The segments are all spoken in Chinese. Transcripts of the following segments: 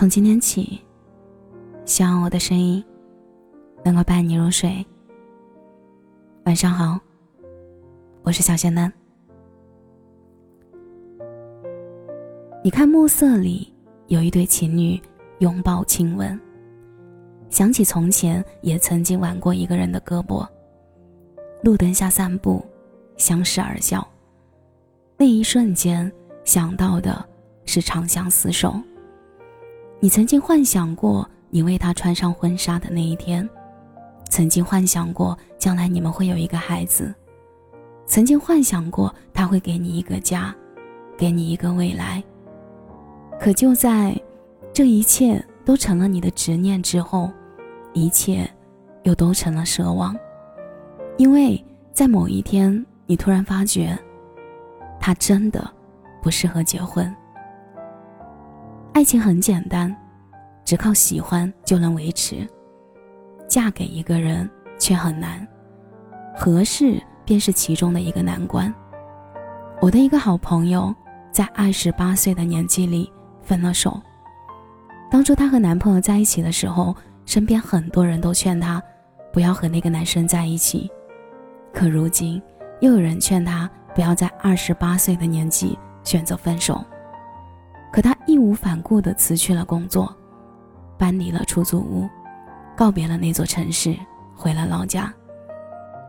从今天起，希望我的声音能够伴你入睡。晚上好，我是小仙男。你看，暮色里有一对情侣拥抱亲吻，想起从前也曾经挽过一个人的胳膊。路灯下散步，相视而笑。那一瞬间想到的是长相厮守。你曾经幻想过你为他穿上婚纱的那一天，曾经幻想过将来你们会有一个孩子，曾经幻想过他会给你一个家，给你一个未来。可就在这一切都成了你的执念之后，一切又都成了奢望，因为在某一天，你突然发觉，他真的不适合结婚。爱情很简单，只靠喜欢就能维持。嫁给一个人却很难，合适便是其中的一个难关。我的一个好朋友在二十八岁的年纪里分了手。当初她和男朋友在一起的时候，身边很多人都劝她不要和那个男生在一起。可如今，又有人劝她不要在二十八岁的年纪选择分手。可他义无反顾地辞去了工作，搬离了出租屋，告别了那座城市，回了老家。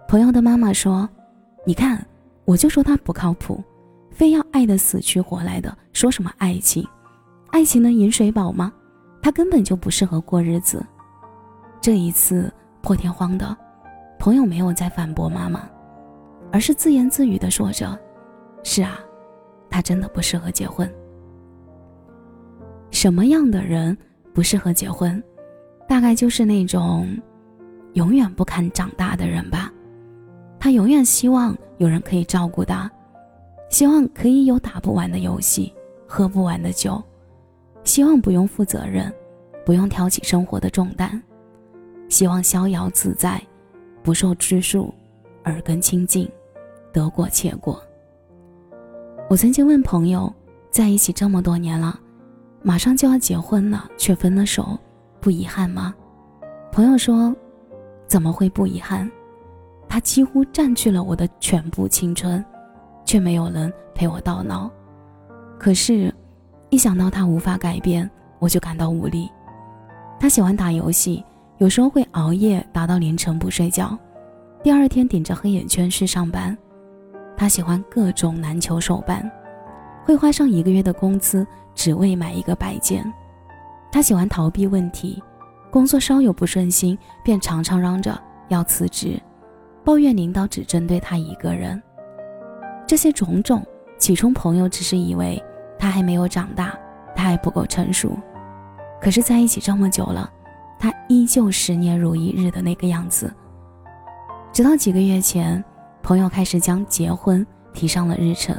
朋友的妈妈说：“你看，我就说他不靠谱，非要爱得死去活来的，说什么爱情？爱情能饮水饱吗？他根本就不适合过日子。”这一次破天荒的，朋友没有再反驳妈妈，而是自言自语地说着：“是啊，他真的不适合结婚。”什么样的人不适合结婚？大概就是那种永远不肯长大的人吧。他永远希望有人可以照顾他，希望可以有打不完的游戏、喝不完的酒，希望不用负责任，不用挑起生活的重担，希望逍遥自在，不受拘束，耳根清净，得过且过。我曾经问朋友，在一起这么多年了。马上就要结婚了，却分了手，不遗憾吗？朋友说：“怎么会不遗憾？他几乎占据了我的全部青春，却没有人陪我到老。可是，一想到他无法改变，我就感到无力。他喜欢打游戏，有时候会熬夜打到凌晨不睡觉，第二天顶着黑眼圈去上班。他喜欢各种篮球手办，会花上一个月的工资。”只为买一个摆件，他喜欢逃避问题，工作稍有不顺心，便常常嚷着要辞职，抱怨领导只针对他一个人。这些种种，起初朋友只是以为他还没有长大，他还不够成熟。可是在一起这么久了，他依旧十年如一日的那个样子。直到几个月前，朋友开始将结婚提上了日程。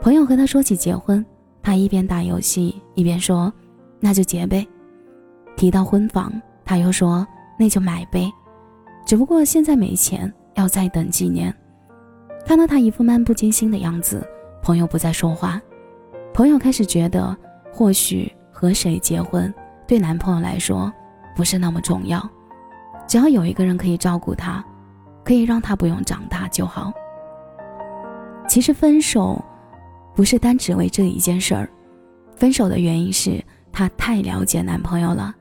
朋友和他说起结婚。他一边打游戏一边说：“那就结呗。”提到婚房，他又说：“那就买呗。”只不过现在没钱，要再等几年。看到他一副漫不经心的样子，朋友不再说话。朋友开始觉得，或许和谁结婚对男朋友来说不是那么重要，只要有一个人可以照顾他，可以让他不用长大就好。其实分手。不是单只为这一件事儿，分手的原因是她太了解男朋友了，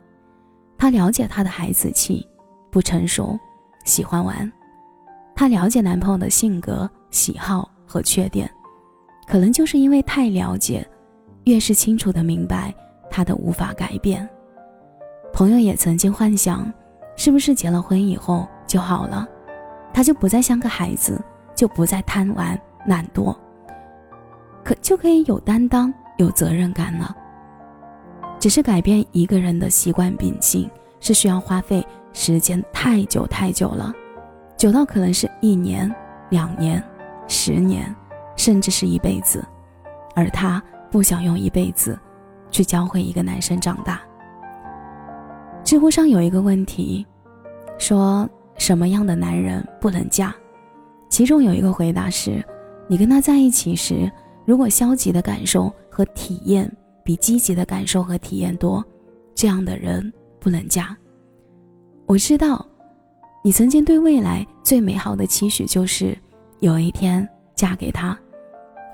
她了解他的孩子气，不成熟，喜欢玩，她了解男朋友的性格、喜好和缺点，可能就是因为太了解，越是清楚的明白他的无法改变。朋友也曾经幻想，是不是结了婚以后就好了，他就不再像个孩子，就不再贪玩懒惰。可就可以有担当、有责任感了。只是改变一个人的习惯秉性，是需要花费时间太久太久了，久到可能是一年、两年、十年，甚至是一辈子。而他不想用一辈子，去教会一个男生长大。知乎上有一个问题，说什么样的男人不能嫁？其中有一个回答是：你跟他在一起时。如果消极的感受和体验比积极的感受和体验多，这样的人不能嫁。我知道，你曾经对未来最美好的期许就是有一天嫁给他。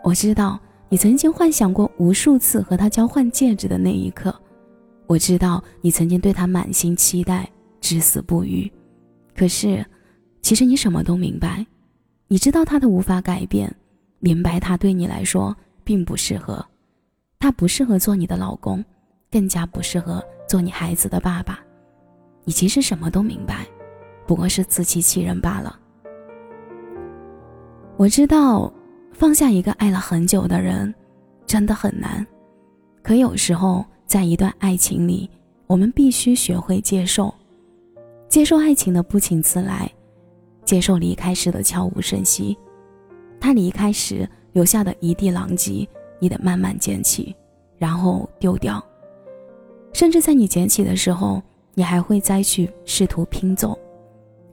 我知道，你曾经幻想过无数次和他交换戒指的那一刻。我知道，你曾经对他满心期待，至死不渝。可是，其实你什么都明白，你知道他的无法改变，明白他对你来说并不适合，他不适合做你的老公，更加不适合做你孩子的爸爸。你其实什么都明白，不过是自欺欺人罢了。我知道，放下一个爱了很久的人，真的很难。可有时候，在一段爱情里，我们必须学会接受。接受爱情的不请自来，接受离开时的悄无声息。他离开时留下的一地狼藉，你得慢慢捡起，然后丢掉。甚至在你捡起的时候，你还会再去试图拼凑。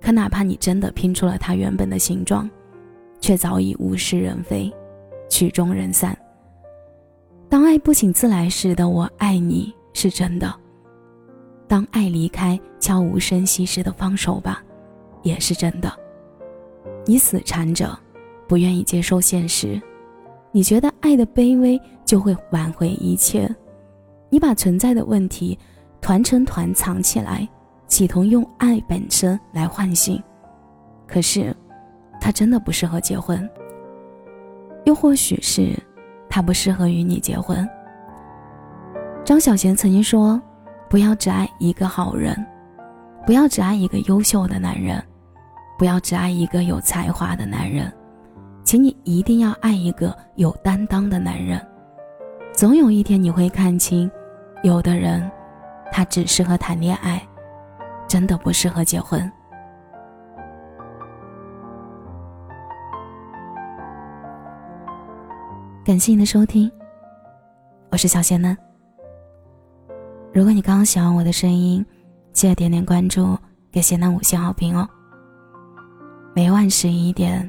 可哪怕你真的拼出了它原本的形状，却早已物是人非，曲终人散。当爱不请自来时的“我爱你”是真的。当爱离开悄无声息时的放手吧，也是真的。你死缠着，不愿意接受现实，你觉得爱的卑微就会挽回一切，你把存在的问题团成团藏起来，企图用爱本身来唤醒。可是，他真的不适合结婚，又或许是他不适合与你结婚。张小娴曾经说。不要只爱一个好人，不要只爱一个优秀的男人，不要只爱一个有才华的男人，请你一定要爱一个有担当的男人。总有一天你会看清，有的人，他只适合谈恋爱，真的不适合结婚。感谢你的收听，我是小仙嫩。如果你刚刚喜欢我的声音，记得点点关注，给贤男五星好评哦。每晚十一点，